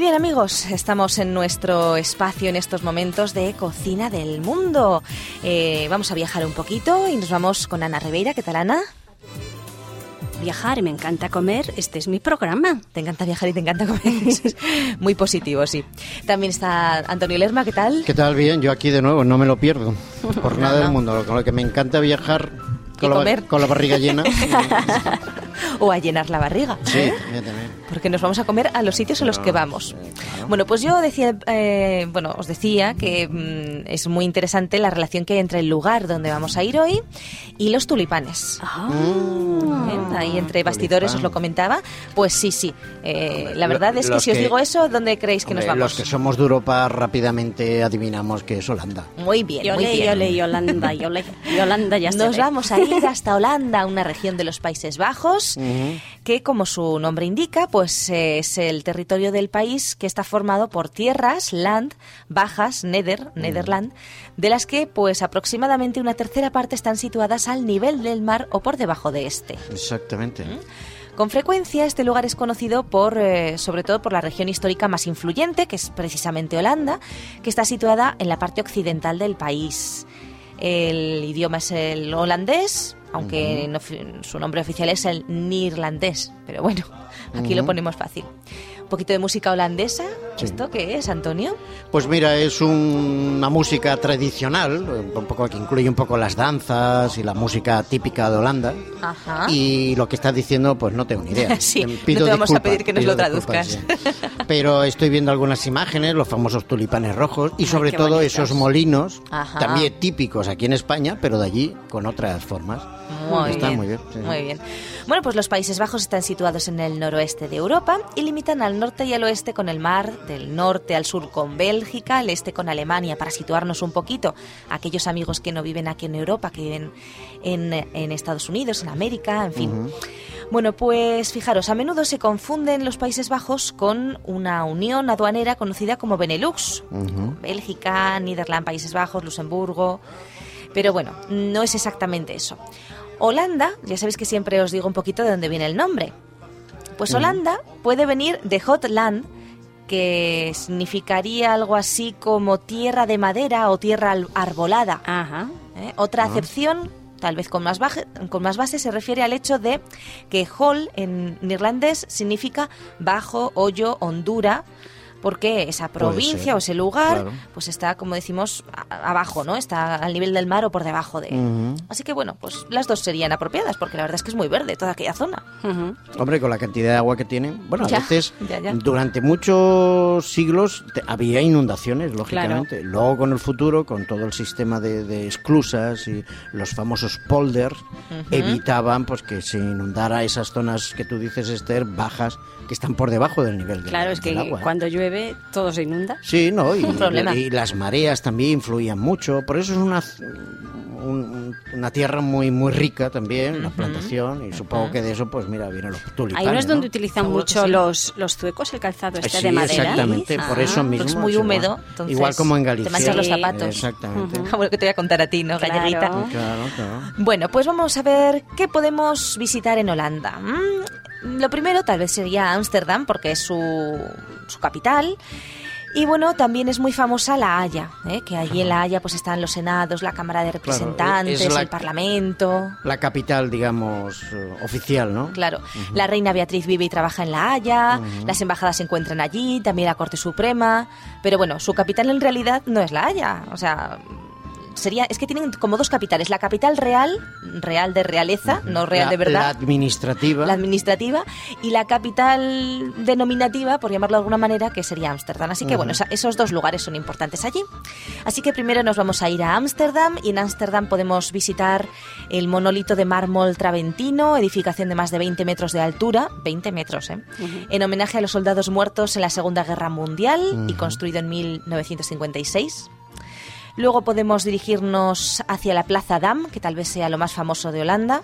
Y bien amigos, estamos en nuestro espacio en estos momentos de cocina del mundo. Eh, vamos a viajar un poquito y nos vamos con Ana Ribeira. ¿Qué tal Ana? Viajar, y me encanta comer, este es mi programa. Te encanta viajar y te encanta comer. Muy positivo, sí. También está Antonio Lerma, ¿qué tal? ¿Qué tal? Bien, yo aquí de nuevo, no me lo pierdo. Por nada del mundo. Con lo que me encanta viajar con, la, con la barriga llena. o a llenar la barriga. Sí, Porque nos vamos a comer a los sitios en los que vamos. Bueno, pues yo decía, eh, bueno, os decía que mm, es muy interesante la relación que hay entre el lugar donde vamos a ir hoy y los tulipanes. Ah. ¿Eh? Ahí entre bastidores os lo comentaba. Pues sí, sí. Eh, la verdad es que si os digo eso, ¿dónde creéis que nos vamos? Los que somos de Europa rápidamente adivinamos que es Holanda. Muy bien, yo muy le, bien. Yo le, Holanda, yo le, Holanda ya Nos vamos a ir hasta Holanda, una región de los Países Bajos, que como su nombre indica, pues es el territorio del país que está formado por tierras, land, bajas, nether, Netherland, de las que pues aproximadamente una tercera parte están situadas al nivel del mar o por debajo de este. Exactamente. Con frecuencia este lugar es conocido por, eh, sobre todo por la región histórica más influyente, que es precisamente Holanda, que está situada en la parte occidental del país. El idioma es el holandés, aunque no, su nombre oficial es el neerlandés, pero bueno, aquí lo ponemos fácil. Un poquito de música holandesa, Sí. ¿esto qué es, Antonio? Pues mira, es un- una música tradicional, un poco que incluye un poco las danzas y la música típica de Holanda. Ajá. Y lo que estás diciendo, pues no tengo ni idea. Sí, Em, no te vamos a pedir que nos pido lo traduzcas. Pero estoy viendo algunas imágenes, los famosos tulipanes rojos y sobre qué todo bonitos. esos molinos, Ajá. también típicos aquí en España, pero de allí con otras formas. Muy Está bien, muy bien. sí. muy bien. Bueno, pues los Países Bajos están situados en el noroeste de Europa y limitan al norte y al oeste con el mar, del norte al sur con Bélgica, al este con Alemania, para situarnos un poquito. Aquellos amigos que no viven aquí en Europa, que viven en, en Estados Unidos, en América, en fin. Bueno, pues fijaros, a menudo se confunden los Países Bajos con una unión aduanera conocida como Benelux. Bélgica, Niderland, Países Bajos, Luxemburgo. Pero bueno, no es exactamente eso. Holanda, ya sabéis que siempre os digo un poquito de dónde viene el nombre. Pues Holanda puede venir de Hotland, que significaría algo así como tierra de madera o tierra al- arbolada. Ajá. ¿eh? Otra acepción, tal vez con más, baje- con más base, se refiere al hecho de que hall en neerlandés significa bajo, hoyo, hondura, porque esa provincia ser, o ese lugar claro. pues está, como decimos, abajo, ¿no? Está al nivel del mar o por debajo de él. Ujú. Así que bueno, pues las dos serían apropiadas, porque la verdad es que es muy verde toda aquella zona. Hombre, con la cantidad de agua que tienen. Bueno, Ya, a veces, ya, ya. durante muchos siglos te- había inundaciones, lógicamente. Luego, con el futuro, con todo el sistema de, de esclusas y los famosos polders, evitaban pues que se inundara esas zonas que tú dices, Esther, bajas, que están por debajo del nivel del, Claro, es que del agua. ¿eh? cuando llueve todo se inunda. Sí, ¿no? Y, y las mareas también influían mucho. Por eso es una, un- una tierra muy muy rica también, la plantación. Y supongo que de eso, pues mira, vienen los tulipanes. Ahí no es donde ¿no? utilizan Seguro mucho sí. los, los zuecos, el calzado este Sí, de madera. exactamente, por Ah, eso porque mismo. es muy húmedo, entonces igual como en te Galicia. manchas los zapatos. Exactamente. Ah, bueno, que te voy a contar a ti, ¿no, Claro. galleguita? Claro, claro. Bueno, pues vamos a ver qué podemos visitar en Holanda. Mm, Lo primero tal vez sería Ámsterdam, porque es su, su capital. Y bueno, también es muy famosa La Haya, ¿eh? que allí en La Haya pues están los senados, la Cámara de Representantes, la- el Parlamento. La capital, digamos, eh, oficial, ¿no? Claro, la reina Beatriz vive y trabaja en La Haya, las embajadas se encuentran allí, también la Corte Suprema, pero bueno, su capital en realidad no es La Haya, o sea, sería es que tienen como dos capitales, la capital real, real de realeza, no real La- de verdad. La administrativa. la administrativa y la capital denominativa, por llamarlo de alguna manera, que sería Ámsterdam. Así que bueno, esos dos lugares son importantes allí. Así que primero nos vamos a ir a Ámsterdam y en Ámsterdam podemos visitar el monolito de mármol traventino, edificación de más de 20 metros de altura, 20 metros, ¿eh? en homenaje a los soldados muertos en la Segunda Guerra Mundial y construido en 1956. Luego podemos dirigirnos hacia la Plaza Dam, que tal vez sea lo más famoso de Holanda,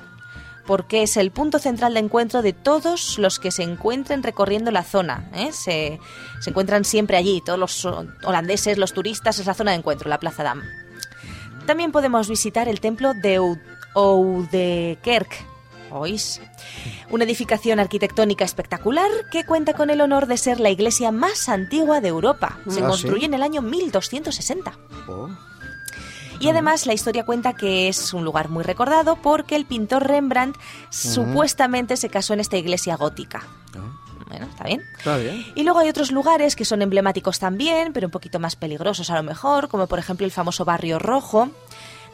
porque es el punto central de encuentro de todos los que se encuentren recorriendo la zona. ¿eh? Se, se encuentran siempre allí, todos los ho- holandeses, los turistas, es la zona de encuentro, la Plaza Dam. También podemos visitar el templo de Ou- Oudekerk, ¿Oís? Una edificación arquitectónica espectacular que cuenta con el honor de ser la iglesia más antigua de Europa. Se Ah, construyó ¿sí? en el año 1260. Oh. Y además la historia cuenta que es un lugar muy recordado porque el pintor Rembrandt supuestamente se casó en esta iglesia gótica. Ah, Bueno, está bien. Está bien. Y luego hay otros lugares que son emblemáticos también, pero un poquito más peligrosos a lo mejor, como por ejemplo el famoso Barrio Rojo,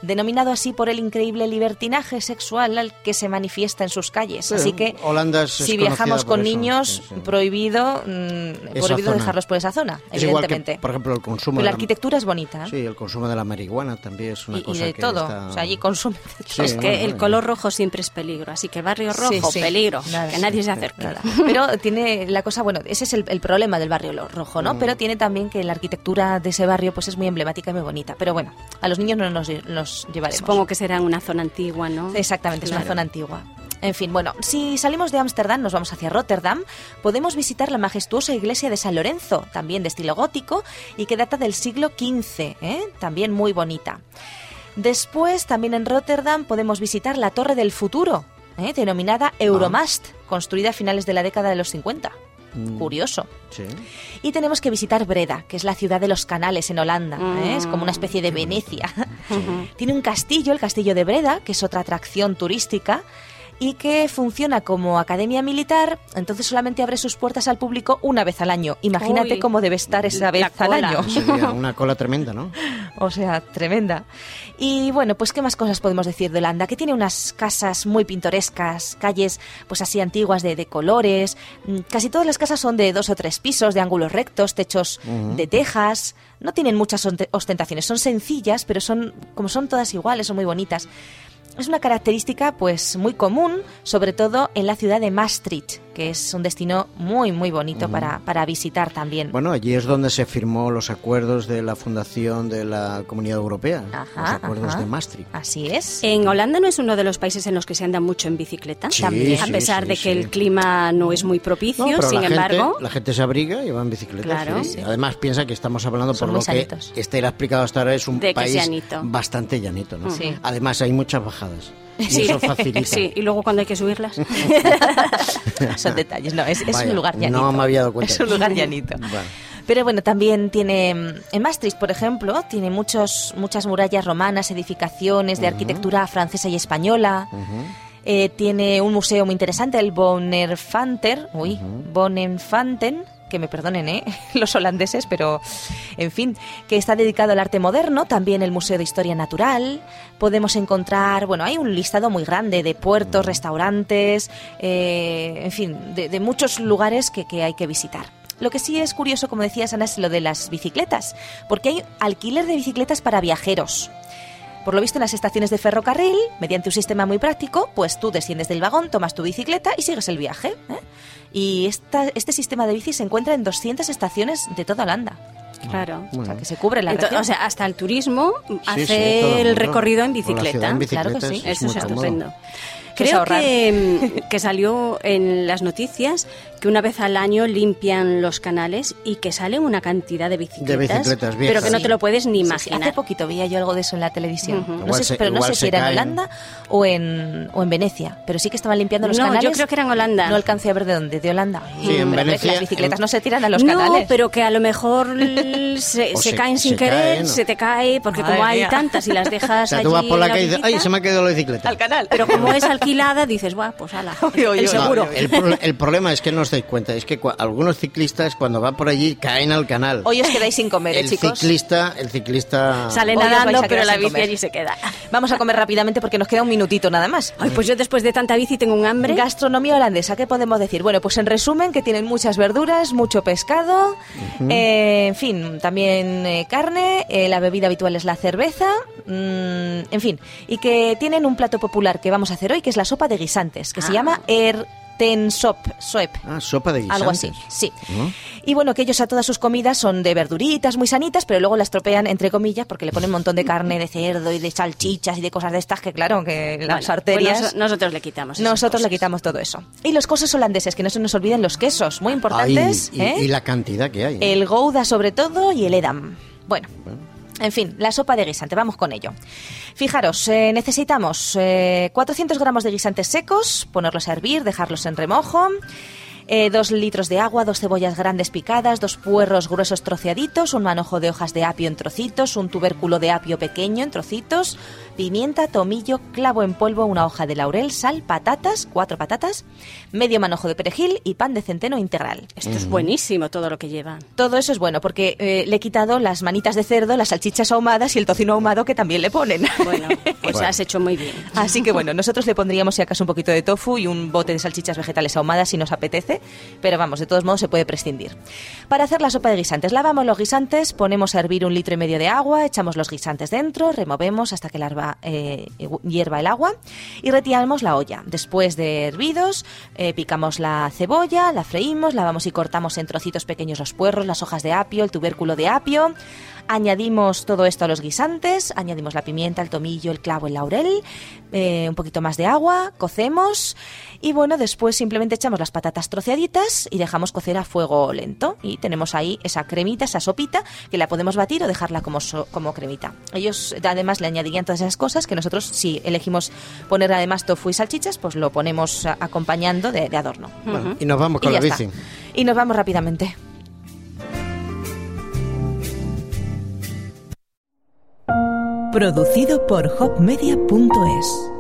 denominado así por el increíble libertinaje sexual al que se manifiesta en sus calles. Sí, así que Holanda es si viajamos con eso, niños, sí, sí. prohibido, mm, Esa prohibido dejarlos por esa zona, Es igual que, evidentemente. por ejemplo, el consumo Pero la de arquitectura es bonita. ¿eh? Sí, el consumo de la marihuana también es una y, y cosa de que todo. está- O sea, allí de todo. es que bueno, el bueno. color rojo siempre es peligro, así que barrio rojo, Sí, sí. peligro, Nada, que sí, nadie se acerque. Nada. Pero tiene la cosa, bueno, ese es el, el problema del barrio rojo, Mm. ¿no? Pero tiene también que la arquitectura de ese barrio pues es muy emblemática y muy bonita. Pero bueno, a los niños no nos, nos llevaremos. Supongo que será una zona antigua, ¿no? Exactamente, es una zona antigua. En fin, bueno, si salimos de Ámsterdam, nos vamos hacia Rotterdam, podemos visitar la majestuosa iglesia de San Lorenzo, también de estilo gótico y que data del siglo XV, ¿eh? también muy bonita. Después, también en Rotterdam, podemos visitar la Torre del Futuro, ¿eh? denominada Euromast, construida a finales de la década de los 50. Mm. Curioso. Sí. Y tenemos que visitar Breda, que es la ciudad de los canales en Holanda. ¿eh? Es como una especie de Venecia. Tiene un castillo, el castillo de Breda, que es otra atracción turística y que funciona como academia militar, entonces solamente abre sus puertas al público una vez al año. Imagínate Uy, cómo debe estar esa vez al año. Sería una cola tremenda, ¿no? O sea, tremenda. Y bueno, pues qué más cosas podemos decir de Holanda, que tiene unas casas muy pintorescas, calles pues así antiguas de, de colores. Mm, Casi todas las casas son de dos o tres pisos, de ángulos rectos, techos de tejas. No tienen muchas ostentaciones, son sencillas, pero son como son todas iguales, son muy bonitas. Es una característica pues muy común, sobre todo en la ciudad de Maastricht, que es un destino muy muy bonito para, para visitar también. Bueno, allí es donde se firmó los acuerdos de la fundación de la Comunidad Europea, Ajá, los acuerdos ajá. de Maastricht. Así es. En Holanda no es uno de los países en los que se anda mucho en bicicleta, Sí, también, sí, a pesar sí, de que el clima no es muy propicio, No, pero sin la embargo, gente, la gente se abriga y va en bicicleta. Claro. sí. Además piensa que estamos hablando Son por lo que sanitos. Esther ha explicado hasta ahora es un De que país llanito. bastante llanito, ¿no? Sí. Además hay muchas bajadas y Sí. eso facilita. sí, y luego cuando hay que subirlas, Son detalles, no, es, es Vaya, un lugar llanito. no me había dado cuenta Es un lugar llanito. Bueno. Pero bueno, también tiene, en Maastricht, por ejemplo, tiene muchos, muchas murallas romanas, edificaciones de arquitectura francesa y española. Eh, tiene un museo muy interesante, el Bonnerfanter, uy, Bonnenfanten, que me perdonen, ¿eh? los holandeses, pero en fin, que está dedicado al arte moderno, también el Museo de Historia Natural. Podemos encontrar, bueno, hay un listado muy grande de puertos, restaurantes, eh, en fin, de, muchos lugares que, que hay que visitar. Lo que sí es curioso, como decías, Ana, es lo de las bicicletas, porque hay alquiler de bicicletas para viajeros. Por lo visto, en las estaciones de ferrocarril, mediante un sistema muy práctico, pues tú desciendes del vagón, tomas tu bicicleta y sigues el viaje. ¿eh? Y esta- este sistema de bici se encuentra en 200 estaciones de toda Holanda. claro. O sea, que se cubre la Ento- región. o sea, hasta el turismo hace sí, el recorrido en bicicleta. Claro que sí. es Eso es estupendo. Creo ahorrar. que, que salió en las noticias que una vez al año limpian los canales y que sale una cantidad de bicicletas, bicicletas pero que no te lo puedes ni Sí, sí. imaginar. Hace poquito veía yo algo de eso en la televisión. No sé, se- pero no sé si era en. Holanda o en, o en Venecia. Pero sí que estaban limpiando los No, yo canales. creo que era en Holanda. No alcancé a ver de dónde, de Holanda. Sí, en Venecia, Las bicicletas en- no se tiran a los no, canales. pero que a lo mejor se, O se se- caen sin se querer, caen, ¿no? se te cae, porque Madre como hay mía. tantas y las O dejas sea, allí tú vas por la en calle y dices, bicicleta, ¡ay, se me ha quedado la bicicleta! Al canal. Pero como es alquilada, dices, guau, pues ala, el uy. seguro. No, el, pro- el problema es que no os dais cuenta, es que cua- algunos ciclistas cuando van por allí caen al canal. Hoy os quedáis sin comer, ¿eh, el chicos. ciclista, el ciclista Sale nadando, pero la bici comer. allí se queda. Vamos a comer rápidamente porque nos queda un minutito nada más. Ay, pues yo después de tanta bici tengo un hambre. Gastronomía holandesa, ¿qué podemos decir? Bueno, pues en resumen que tienen muchas verduras, mucho pescado, eh, en fin, también eh, carne, eh, la bebida habitual es la cerveza, mm, en fin, y que tienen un plato popular que vamos a hacer hoy, que es la sopa de guisantes, que se Ah. llama Ertensop, soep. Ah, sopa de guisantes. Algo así, sí. ¿No? Y bueno, que ellos a todas sus comidas son de verduritas muy sanitas, pero luego las tropean entre comillas porque le ponen un montón de carne de cerdo y de salchichas y de cosas de estas que claro, que las pues arterias... nos- nosotros le quitamos. Nosotros le quitamos todo eso. Y los quesos holandeses, que no se nos olviden los quesos, muy importantes. Ay, y, ¿eh? y la cantidad que hay. El Gouda sobre todo y el Edam. Bueno, En fin, la sopa de guisante, vamos con ello. Fijaros, eh, necesitamos 400 gramos de guisantes secos, ponerlos a hervir, dejarlos en remojo. Eh, dos litros de agua, dos cebollas grandes picadas, dos puerros gruesos troceaditos, un manojo de hojas de apio en trocitos, un tubérculo de apio pequeño en trocitos, pimienta, tomillo, clavo en polvo, una hoja de laurel, sal, patatas, cuatro patatas, medio manojo de perejil y pan de centeno integral. Esto es buenísimo todo lo que lleva. Todo eso es bueno porque eh, le he quitado las manitas de cerdo, las salchichas ahumadas y el tocino ahumado que también le ponen. Bueno, pues has hecho muy bien. Así que bueno, nosotros le pondríamos si acaso un poquito de tofu y un bote de salchichas vegetales ahumadas si nos apetece, pero vamos, de todos modos se puede prescindir. Para hacer la sopa de guisantes, lavamos los guisantes, ponemos a hervir un litro y medio de agua, echamos los guisantes dentro, removemos hasta que la eh, hierva el agua y retiramos la olla. Después de hervidos, eh, picamos la cebolla, la freímos, lavamos y cortamos en trocitos pequeños los puerros, las hojas de apio, el tubérculo de apio. Añadimos todo esto a los guisantes, añadimos la pimienta, el tomillo, el clavo, el laurel, eh, un poquito más de agua, cocemos y bueno, después simplemente echamos las patatas troceaditas y dejamos cocer a fuego lento y tenemos ahí esa cremita, esa sopita que la podemos batir o dejarla como, como cremita. Ellos además le añadirían todas esas cosas que nosotros si elegimos poner además tofu y salchichas, pues lo ponemos acompañando de, adorno. y nos vamos con la bici. Y nos vamos rápidamente. Producido por hopmedia.es